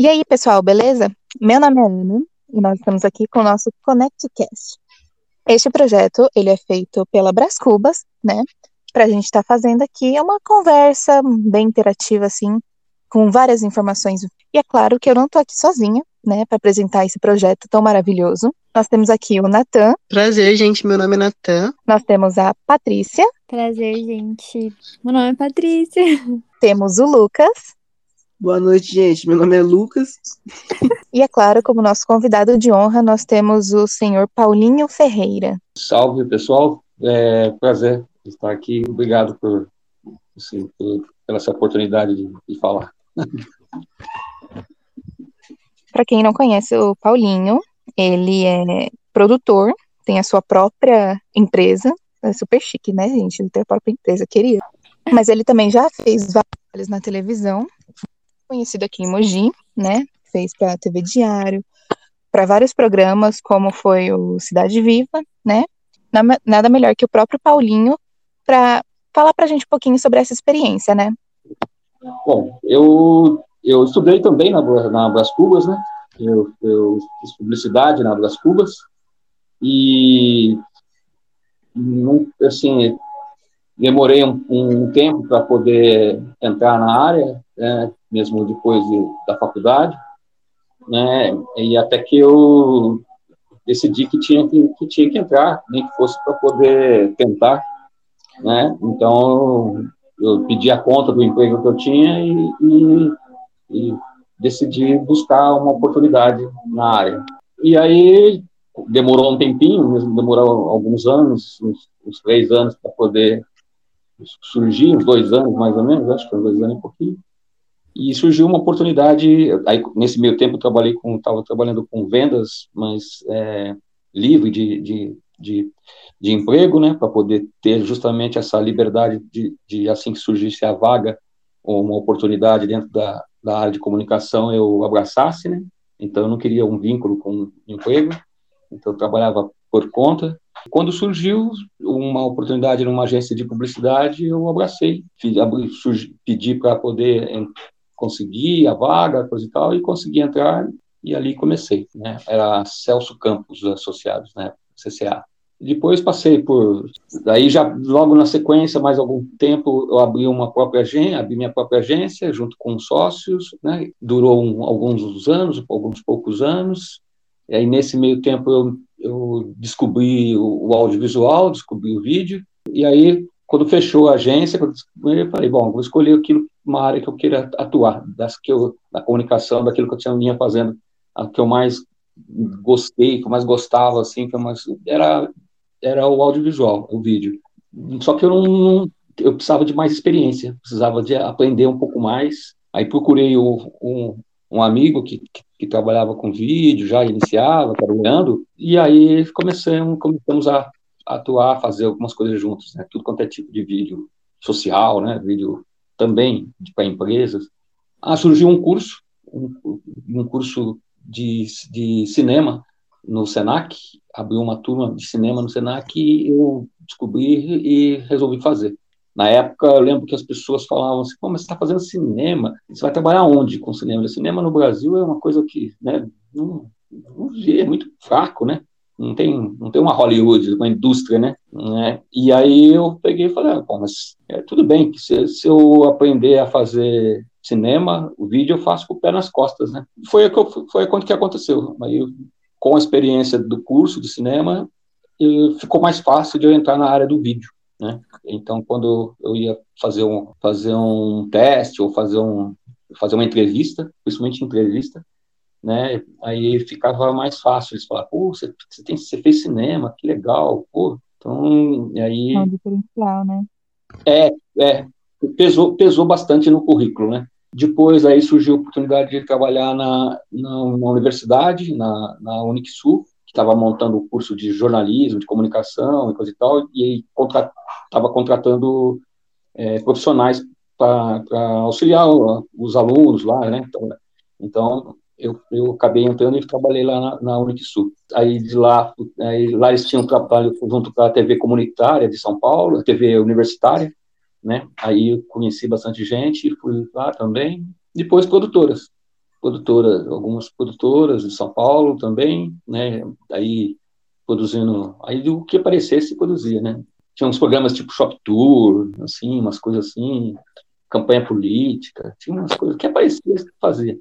E aí, pessoal, beleza? Meu nome é Ana e nós estamos aqui com o nosso ConnectCast. Este projeto, ele é feito pela Brás Cubas, né? Para a gente estar tá fazendo aqui uma conversa bem interativa, assim, com várias informações. E é claro que eu não estou aqui sozinha, né, para apresentar esse projeto tão maravilhoso. Nós temos aqui o Natan. Prazer, gente. Meu nome é Natan. Nós temos a Patrícia. Prazer, gente. Meu nome é Patrícia. Temos o Lucas. Boa noite, gente. Meu nome é Lucas. E é claro, como nosso convidado de honra, nós temos o senhor Paulinho Ferreira. Salve, pessoal. É prazer estar aqui. Obrigado por, assim, por pela essa oportunidade de, de falar. Para quem não conhece o Paulinho, ele é produtor, tem a sua própria empresa. É super chique, né, gente? Ele tem a própria empresa, queria. Mas ele também já fez vários na televisão, conhecido aqui em Mogi, né? Fez para a TV Diário, para vários programas, como foi o Cidade Viva, né? Nada melhor que o próprio Paulinho para falar para a gente um pouquinho sobre essa experiência, né? Bom, eu, eu estudei também na, na Bras Cubas, né? Eu, eu fiz publicidade na Bras Cubas e, assim, demorei um, um tempo para poder entrar na área, né, mesmo depois de, da faculdade, né, e até que eu decidi que tinha que, que tinha que entrar, nem que fosse para poder tentar, né, então eu pedi a conta do emprego que eu tinha e, e, e decidi buscar uma oportunidade na área. E aí demorou um tempinho, mesmo demorou alguns anos, uns, uns três anos para poder surgir, uns dois anos mais ou menos, acho que uns dois anos e um pouquinho, e surgiu uma oportunidade, aí nesse meio tempo trabalhei com, estava trabalhando com vendas, mas é, livre de, de, de, de, emprego, né, para poder ter justamente essa liberdade de, de, assim que surgisse a vaga ou uma oportunidade dentro da, da área de comunicação, eu abraçasse, né, então eu não queria um vínculo com emprego, então eu trabalhava por conta, quando surgiu uma oportunidade numa agência de publicidade, eu abracei, pedi para poder conseguir a vaga, coisa e tal, e consegui entrar e ali comecei. Né? Era Celso Campos Associados, né? CCA. Depois passei por, daí já logo na sequência, mais algum tempo, eu abri uma própria agência, abri minha própria agência junto com sócios, né? Durou um, alguns anos, alguns poucos anos. E aí nesse meio tempo eu eu descobri o, o, audiovisual, descobri o vídeo, e aí, quando fechou a agência, eu falei, bom, vou escolher aquilo, uma área que eu queira atuar, das que eu, da comunicação, daquilo que eu tinha vinha fazendo, a que eu mais gostei, que eu mais gostava, assim, que eu mais, era, era o audiovisual, o vídeo. Só que eu não, não eu precisava de mais experiência, precisava de aprender um pouco mais, aí procurei o, um, um amigo que, que trabalhava com vídeo, já iniciava trabalhando, e aí começamos, começamos a atuar, fazer algumas coisas juntos, né? tudo quanto é tipo de vídeo social, né? vídeo também para empresas. Ah, surgiu um curso, um, um curso de, de cinema no Senac, abriu uma turma de cinema no Senac e eu descobri e resolvi fazer. Na época, eu lembro que as pessoas falavam assim, mas você está fazendo cinema, você vai trabalhar onde com cinema? O cinema no Brasil é uma coisa que né, não, não, é muito fraco, né? Não tem, não tem uma Hollywood, uma indústria, né? né? E aí eu peguei e falei, ah, Pô, mas é, tudo bem, que se, se eu aprender a fazer cinema, o vídeo eu faço com o pé nas costas, né? Foi o que, foi o que aconteceu. Aí, com a experiência do curso de cinema, ficou mais fácil de eu entrar na área do vídeo. Né? Então, quando eu ia fazer um, fazer um teste ou fazer, um, fazer uma entrevista, principalmente entrevista, né? Aí ficava mais fácil eles falar, pô, você, você, tem, você fez cinema, que legal, pô. Então, aí... É um diferencial, né? É, é. Pesou, pesou bastante no currículo, né? Depois aí surgiu a oportunidade de trabalhar na, na, na universidade, na, na Unixul, que estava montando o curso de jornalismo, de comunicação e coisa e tal, e aí estava contra, contratando é, profissionais para auxiliar os alunos lá, né? Então, então eu, eu acabei entrando e trabalhei lá na, na Unixul. Aí de lá, aí, lá eles tinham trabalho junto com a TV comunitária de São Paulo, a TV universitária, né? Aí eu conheci bastante gente, fui lá também. Depois produtoras, produtoras, algumas produtoras de São Paulo também, né? Aí produzindo, aí o que aparecesse produzia, né? Tinha uns programas tipo Shop Tour, assim, umas coisas assim, campanha política, tinha umas coisas que aparecia fazia.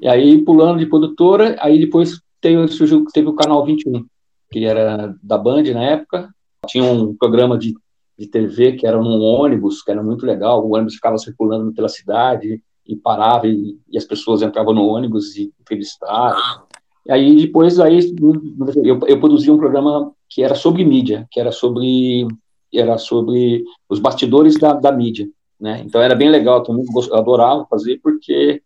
E aí pulando de produtora, aí depois teve, surgiu, teve o canal 21, que era da Band na época, tinha um programa de, de TV que era num ônibus, que era muito legal, o ônibus ficava circulando pela cidade, e parava e, e, as pessoas entravam no ônibus e entrevistavam. E aí depois aí eu, eu produzi um programa que era sobre mídia, que era sobre era sobre os bastidores da, da mídia, né? Então era bem legal, também eu adorava fazer porque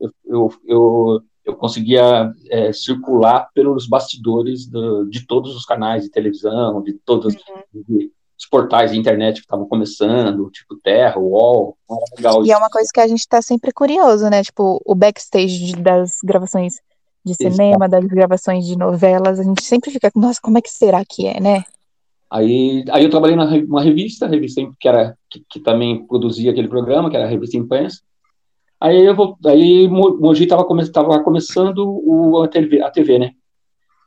eu, eu, eu, eu conseguia é, circular pelos bastidores do, de todos os canais de televisão, de todos uhum. de, os portais de internet que estavam começando, tipo Terra, UOL, legal. E é uma coisa que a gente está sempre curioso, né? Tipo, o backstage das gravações de cinema, das gravações de novelas, a gente sempre fica, nossa, como é que será que é, né? Aí, aí eu trabalhei numa revista, revista que era que, que também produzia aquele programa, que era a revista Imprensa. Aí eu vou, aí Mogi estava come, começando o, a, TV, a TV, né?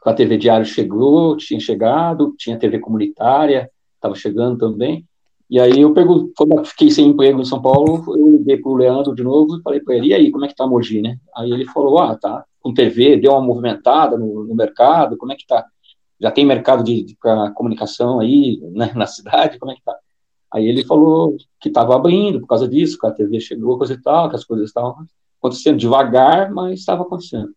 A TV Diário chegou, tinha chegado, tinha TV comunitária, estava chegando também. E aí eu pego, quando eu fiquei sem emprego em São Paulo, eu liguei para o Leandro de novo e falei para ele, e aí, como é que tá Mogi, né? Aí ele falou, ah, tá com TV, deu uma movimentada no, no mercado, como é que tá? Já tem mercado de, de comunicação aí né, na cidade, como é que tá? Aí ele falou que estava abrindo por causa disso, que a TV chegou, coisa e tal, que as coisas estavam acontecendo devagar, mas estava acontecendo.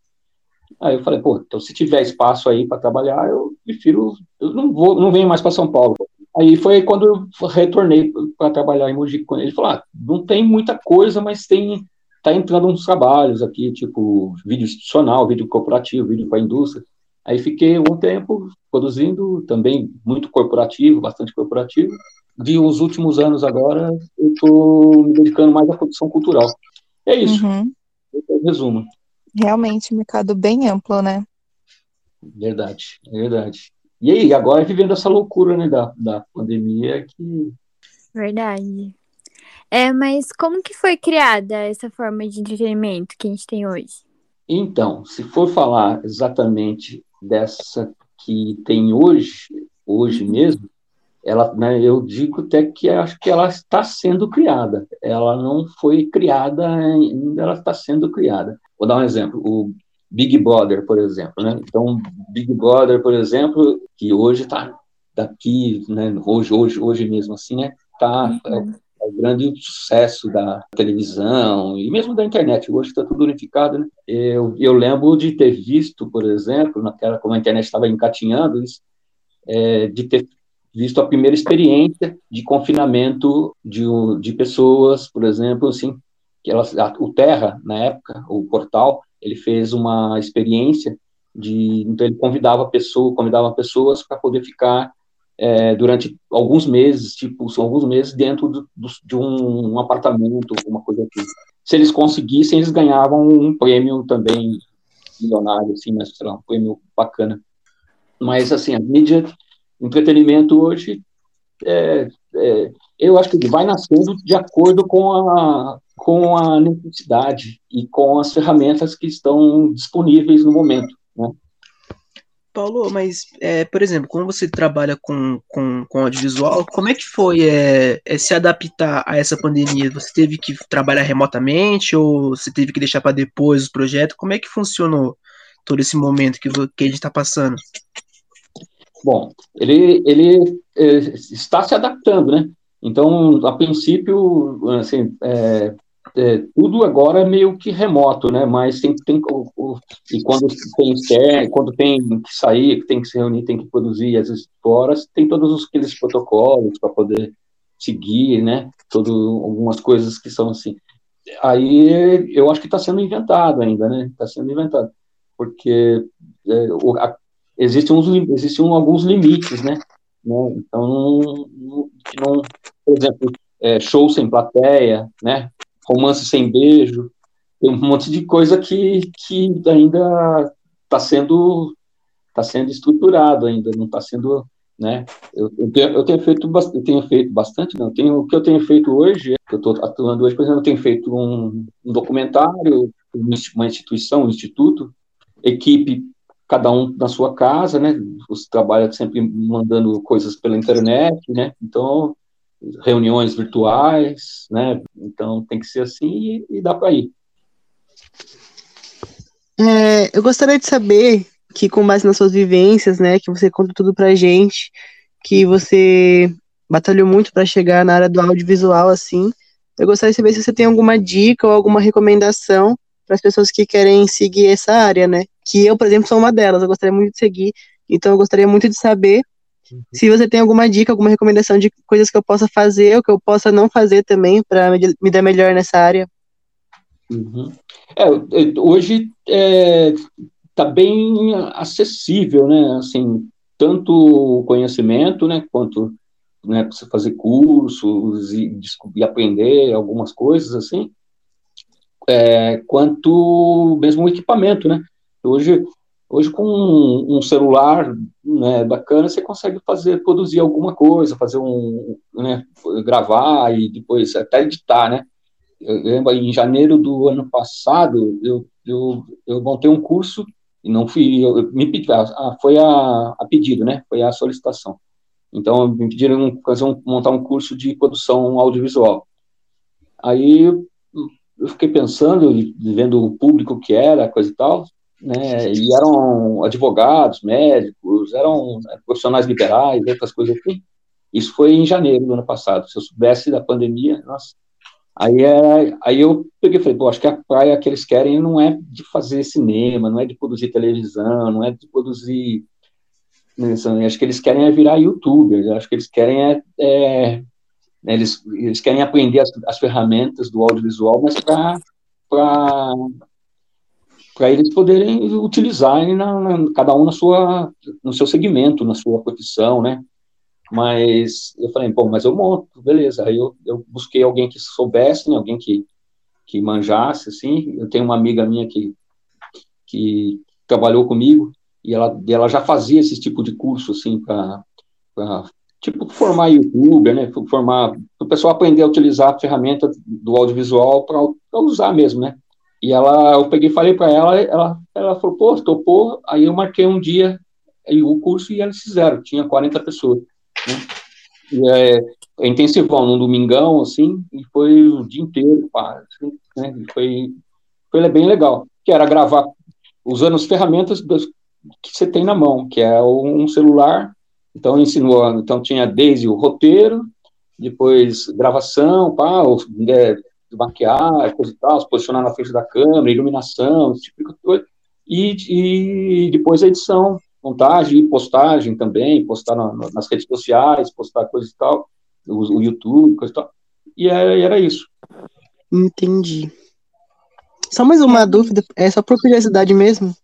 Aí eu falei, pô, então se tiver espaço aí para trabalhar, eu prefiro, eu não vou, não venho mais para São Paulo. Aí foi quando eu retornei para trabalhar em Mogi. Ele falou: ah, não tem muita coisa, mas tem tá entrando uns trabalhos aqui, tipo vídeo institucional, vídeo corporativo, vídeo para a indústria. Aí fiquei um tempo produzindo, também muito corporativo, bastante corporativo. De uns últimos anos agora, eu estou me dedicando mais à produção cultural. É isso. Uhum. É resumo. Realmente, mercado bem amplo, né? Verdade, verdade. E aí, agora vivendo essa loucura né, da, da pandemia que. Verdade. É, mas como que foi criada essa forma de entretenimento que a gente tem hoje? Então, se for falar exatamente dessa que tem hoje, hoje uhum. mesmo, ela, né, eu digo até que acho que ela está sendo criada. Ela não foi criada ainda, ela está sendo criada. Vou dar um exemplo. O Big Brother, por exemplo, né? Então, Big Brother, por exemplo, que hoje está daqui, né? Hoje, hoje, hoje mesmo assim, né? Tá uhum. é, é o grande sucesso da televisão e mesmo da internet. Hoje está tudo unificado, né? Eu, eu lembro de ter visto, por exemplo, naquela como a internet estava encatinhando, isso, é, de ter visto a primeira experiência de confinamento de, de pessoas, por exemplo, assim, que elas, o Terra na época, o portal ele fez uma experiência de então ele convidava pessoa, convidava pessoas para poder ficar é, durante alguns meses, tipo, alguns meses dentro do, do, de um, um, apartamento, alguma coisa assim. Se eles conseguissem, eles ganhavam um prêmio também milionário, assim, mas sei lá, um prêmio bacana. Mas assim, a mídia, entretenimento hoje, é, é, eu acho que vai nascendo de acordo com a com a necessidade e com as ferramentas que estão disponíveis no momento. Né? Paulo, mas, é, por exemplo, quando você trabalha com, com, com audiovisual, como é que foi é, é, se adaptar a essa pandemia? Você teve que trabalhar remotamente ou você teve que deixar para depois o projeto? Como é que funcionou todo esse momento que, que a gente está passando? Bom, ele, ele é, está se adaptando, né? Então, a princípio, assim, é, é, tudo agora é meio que remoto, né? Mas tem, tem e quando tem quando tem que sair, tem que se reunir, tem que produzir, vezes fora, tem todos aqueles protocolos para poder seguir, né? Todo, algumas coisas que são assim. Aí eu acho que está sendo inventado ainda, né? Está sendo inventado, porque é, o, a, existem, uns, existem alguns limites, né? né? Então, não, não, por exemplo, é, show sem plateia, né? Romance sem beijo, tem um monte de coisa que, que ainda está sendo está sendo estruturado ainda, não está sendo, né? Eu, eu, tenho, eu tenho feito eu tenho feito bastante, não. Tenho, o que eu tenho feito hoje, que eu estou atuando hoje, por exemplo, eu tenho feito um, um documentário uma instituição, um instituto, equipe cada um na sua casa, né? Você trabalha sempre mandando coisas pela internet, né? Então, reuniões virtuais, né? Então, tem que ser assim e, e dá para ir. É, eu gostaria de saber que, com base nas suas vivências, né, que você conta tudo pra gente, que você batalhou muito para chegar na área do audiovisual, assim. Eu gostaria de saber se você tem alguma dica ou alguma recomendação para as pessoas que querem seguir essa área, né? Que eu, por exemplo, sou uma delas, eu gostaria muito de seguir, então eu gostaria muito de saber. Se você tem alguma dica, alguma recomendação de coisas que eu possa fazer ou que eu possa não fazer também para me, dar melhor nessa área. Uhum. É, hoje é, tá bem acessível, né? Assim, tanto o conhecimento, né, quanto né, você fazer cursos e descobrir, aprender algumas coisas assim, é, quanto mesmo o equipamento, né? Hoje, hoje com um, um celular né, bacana, você consegue fazer, produzir alguma coisa, fazer um, né, gravar e depois até editar, né? Eu lembro, em janeiro do ano passado, eu, eu, eu montei um curso e não fui, eu, me pedi, foi a, a pedido, né? Foi a solicitação. Então, me pediram fazer um, montar um curso de produção audiovisual. Aí eu fiquei pensando, vendo o público que era, coisa e tal, né, e eram advogados, médicos, eram né, profissionais liberais, outras coisas assim. Isso foi em janeiro do ano passado. Se eu soubesse da pandemia, nossa. Aí, é, aí eu peguei e falei, pô, acho que a praia que eles querem não é de fazer cinema, não é de produzir televisão, não é de produzir. Né, acho que eles querem é virar youtubers, acho que eles querem é, é né, eles, eles querem aprender as, as ferramentas do audiovisual, mas para para eles poderem utilizar na, na, cada um na sua, no seu segmento, na sua profissão, né? Mas eu falei, bom, mas eu monto, beleza. Aí eu, eu busquei alguém que soubesse, né, alguém que, que manjasse, assim. Eu tenho uma amiga minha que, que trabalhou comigo e ela, ela já fazia esse tipo de curso, assim, para tipo formar youtuber, né? Formar o pessoal aprender a utilizar a ferramenta do audiovisual para usar mesmo, né? E ela, eu peguei, falei para ela, ela, ela falou, pô, topou. Aí eu marquei um dia aí, o curso e eles fizeram. Tinha 40 pessoas. Né? E é, é intensivão, num domingão, assim, e foi o dia inteiro, pá, assim, né? Foi, foi bem legal. Que era gravar usando as ferramentas que você tem na mão, que é um celular então, ensinou, então tinha desde o roteiro, depois gravação, pá, né, maquiar, coisa e tal, se posicionar na frente da câmera, iluminação, esse tipo de coisa, e, e depois a edição, montagem e postagem também, postar na, nas redes sociais, postar coisa e tal, o, o YouTube, coisa e tal, e era, era isso. Entendi. Só mais uma dúvida, é só por curiosidade mesmo.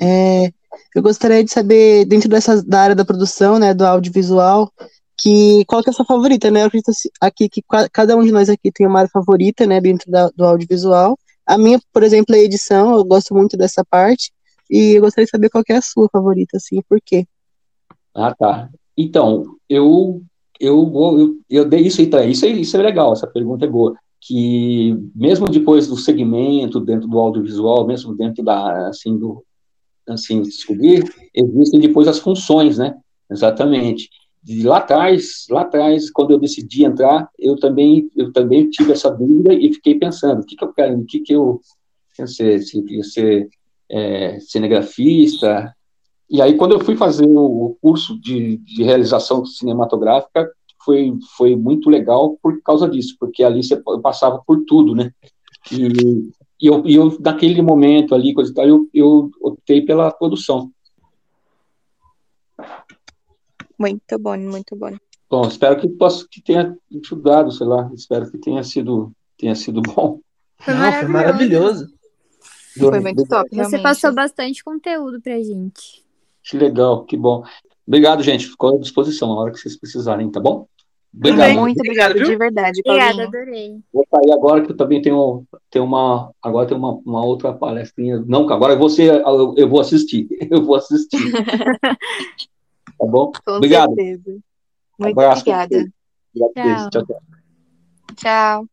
É, eu gostaria de saber, dentro dessa da área da produção, né, do audiovisual, que qual que é a sua favorita, né? Eu acredito aqui que cada um de nós aqui tem uma área favorita, né, dentro da, do audiovisual. A minha, por exemplo, é a edição, eu gosto muito dessa parte, e eu gostaria de saber qual é a sua favorita, assim, por quê? Ah, tá. Então, eu eu vou eu, eu dei isso então, isso é, isso é legal, essa pergunta é boa, que mesmo depois do segmento dentro do audiovisual, mesmo dentro da assim do assim, descobrir, existem depois as funções, né? Exatamente. De lá atrás, lá atrás, quando eu decidi entrar, eu também, eu também tive essa dúvida e fiquei pensando, o que, que eu quero, o que, que eu quero ser, se eu ser é, cinegrafista. E aí, quando eu fui fazer o curso de, de realização cinematográfica, foi, foi muito legal por causa disso, porque ali você passava por tudo, né? E e eu, e eu naquele momento ali, coisa e tal, eu, eu optei pela produção. Muito bom, muito bom. Bom, espero que possa que tenha ajudado, sei lá, espero que tenha sido tenha sido bom. Foi Não, maravilhoso. Foi maravilhoso. Foi muito top, realmente. Você passou bastante conteúdo pra gente. Que legal, que bom. Obrigado, gente. Ficou à disposição na hora que vocês precisarem, tá bom? Obrigado. Muito obrigado, de verdade. Obrigada, adorei. Vou sair agora que eu também tenho, tenho uma. Agora tem uma, uma outra palestrinha. Não, agora você eu, eu vou assistir. Eu vou assistir. tá bom? Com obrigado. Certeza. Muito Abraço obrigada. Tchau. tchau. tchau.